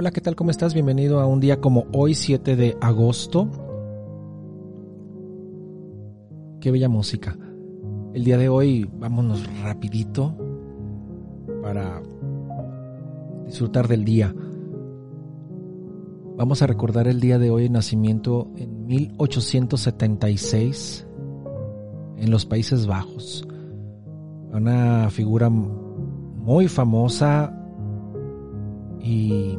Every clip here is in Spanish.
Hola, ¿qué tal? ¿Cómo estás? Bienvenido a un día como hoy, 7 de agosto. Qué bella música. El día de hoy vámonos rapidito para disfrutar del día. Vamos a recordar el día de hoy el nacimiento en 1876 en los Países Bajos. Una figura muy famosa y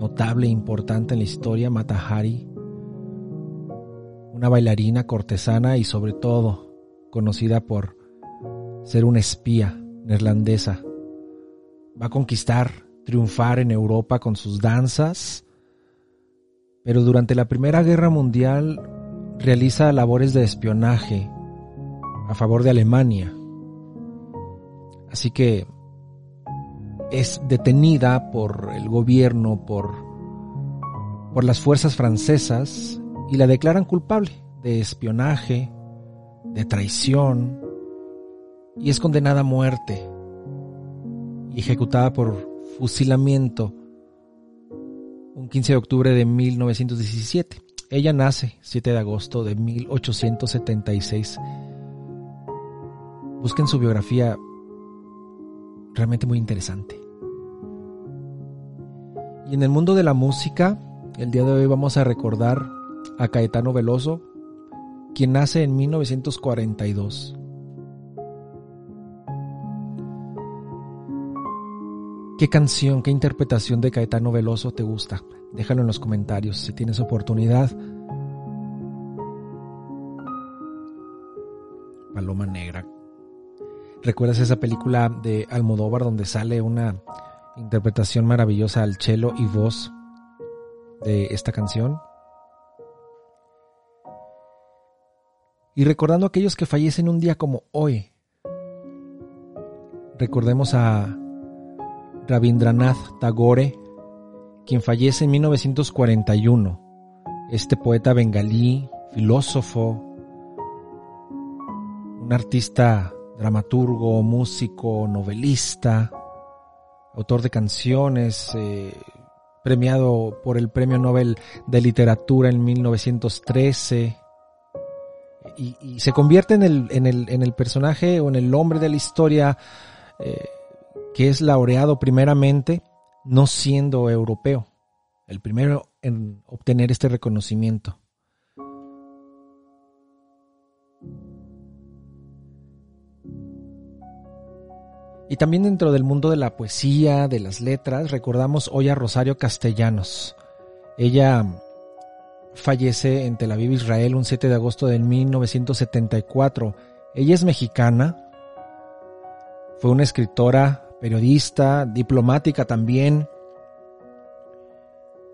notable e importante en la historia, Mata Hari, una bailarina cortesana y sobre todo conocida por ser una espía neerlandesa. Va a conquistar, triunfar en Europa con sus danzas, pero durante la Primera Guerra Mundial realiza labores de espionaje a favor de Alemania. Así que es detenida por el gobierno, por, por las fuerzas francesas y la declaran culpable de espionaje, de traición y es condenada a muerte y ejecutada por fusilamiento un 15 de octubre de 1917. Ella nace 7 de agosto de 1876. Busquen su biografía realmente muy interesante. Y en el mundo de la música, el día de hoy vamos a recordar a Caetano Veloso, quien nace en 1942. ¿Qué canción, qué interpretación de Caetano Veloso te gusta? Déjalo en los comentarios si tienes oportunidad. Paloma Negra. ¿Recuerdas esa película de Almodóvar donde sale una interpretación maravillosa al cello y voz de esta canción? Y recordando a aquellos que fallecen un día como hoy, recordemos a Rabindranath Tagore, quien fallece en 1941. Este poeta bengalí, filósofo, un artista dramaturgo, músico, novelista, autor de canciones, eh, premiado por el Premio Nobel de Literatura en 1913. Y, se convierte en el, en, el, en el, personaje o en el hombre de la historia eh, que es laureado primeramente no siendo europeo, el primero en obtener este reconocimiento. Y también dentro del mundo de la poesía, de las letras, recordamos hoy a Rosario Castellanos. Ella fallece en Tel Aviv, Israel, un 7 de agosto de 1974. Ella es mexicana, fue una escritora, periodista, diplomática también,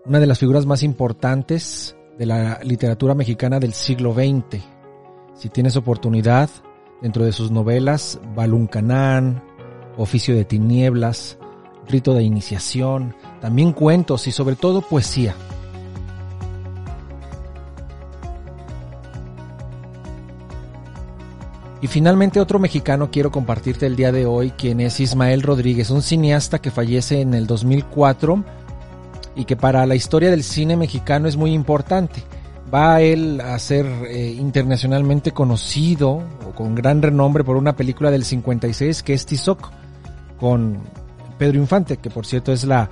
una de las figuras más importantes de la literatura mexicana del siglo XX. Si tienes oportunidad, dentro de sus novelas, Baluncanán, oficio de tinieblas, rito de iniciación, también cuentos y sobre todo poesía. Y finalmente otro mexicano quiero compartirte el día de hoy, quien es Ismael Rodríguez, un cineasta que fallece en el 2004 y que para la historia del cine mexicano es muy importante. Va él a ser eh, internacionalmente conocido o con gran renombre por una película del 56 que es Tizoc con Pedro Infante, que por cierto es la,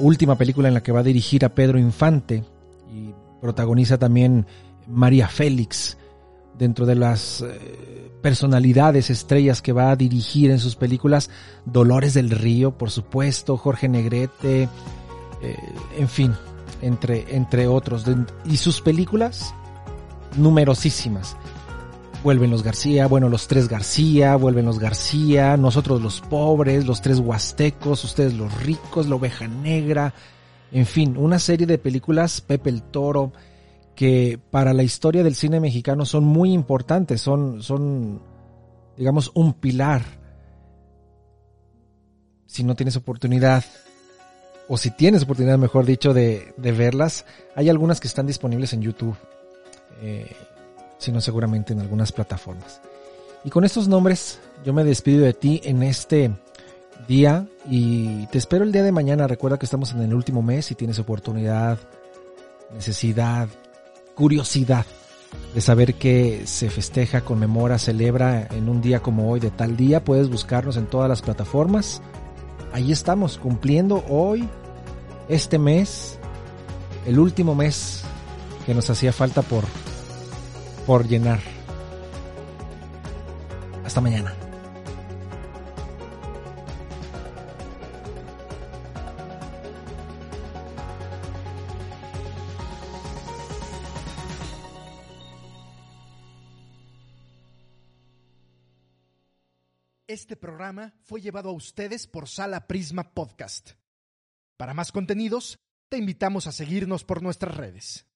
última película en la que va a dirigir a Pedro Infante y protagoniza también María Félix dentro de las eh, personalidades estrellas que va a dirigir en sus películas Dolores del Río, por supuesto, Jorge Negrete, eh, en fin, entre, entre otros. Y sus películas, numerosísimas. Vuelven los García, bueno, los tres García, vuelven los García, nosotros los pobres, los tres huastecos, ustedes los ricos, la oveja negra, en fin, una serie de películas, Pepe el Toro, que para la historia del cine mexicano son muy importantes, son, son digamos, un pilar. Si no tienes oportunidad, o si tienes oportunidad, mejor dicho, de, de verlas, hay algunas que están disponibles en YouTube. Eh, sino seguramente en algunas plataformas. Y con estos nombres yo me despido de ti en este día y te espero el día de mañana. Recuerda que estamos en el último mes y tienes oportunidad, necesidad, curiosidad de saber que se festeja, conmemora, celebra en un día como hoy de tal día. Puedes buscarnos en todas las plataformas. Ahí estamos cumpliendo hoy, este mes, el último mes que nos hacía falta por por llenar. Hasta mañana. Este programa fue llevado a ustedes por Sala Prisma Podcast. Para más contenidos, te invitamos a seguirnos por nuestras redes.